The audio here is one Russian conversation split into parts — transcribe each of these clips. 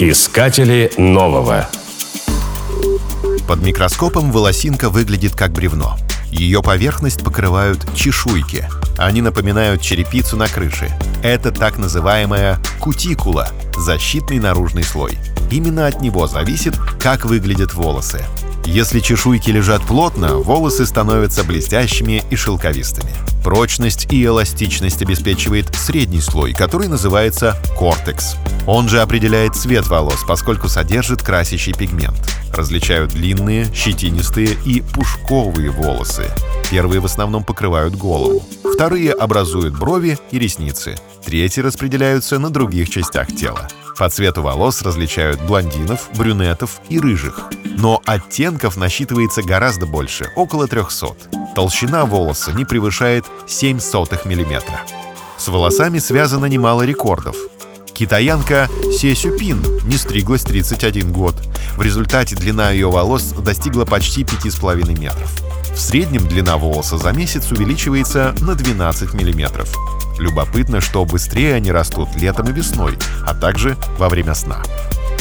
Искатели нового. Под микроскопом волосинка выглядит как бревно. Ее поверхность покрывают чешуйки. Они напоминают черепицу на крыше. Это так называемая кутикула – защитный наружный слой. Именно от него зависит, как выглядят волосы. Если чешуйки лежат плотно, волосы становятся блестящими и шелковистыми. Прочность и эластичность обеспечивает средний слой, который называется кортекс. Он же определяет цвет волос, поскольку содержит красящий пигмент. Различают длинные, щетинистые и пушковые волосы. Первые в основном покрывают голову. Вторые образуют брови и ресницы. Третьи распределяются на других частях тела. По цвету волос различают блондинов, брюнетов и рыжих. Но оттенков насчитывается гораздо больше, около 300. Толщина волоса не превышает 0,07 мм. С волосами связано немало рекордов. Китаянка Се Сюпин не стриглась 31 год. В результате длина ее волос достигла почти 5,5 метров. В среднем длина волоса за месяц увеличивается на 12 миллиметров. Любопытно, что быстрее они растут летом и весной, а также во время сна.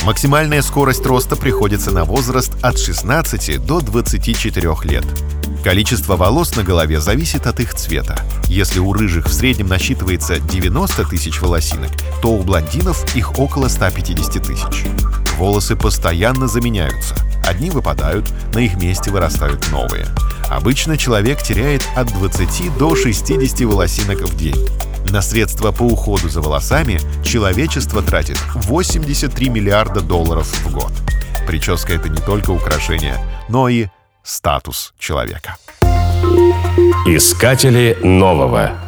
Максимальная скорость роста приходится на возраст от 16 до 24 лет. Количество волос на голове зависит от их цвета. Если у рыжих в среднем насчитывается 90 тысяч волосинок, то у блондинов их около 150 тысяч. Волосы постоянно заменяются. Одни выпадают, на их месте вырастают новые. Обычно человек теряет от 20 до 60 волосинок в день. На средства по уходу за волосами человечество тратит 83 миллиарда долларов в год. Прическа — это не только украшение, но и статус человека. Искатели нового.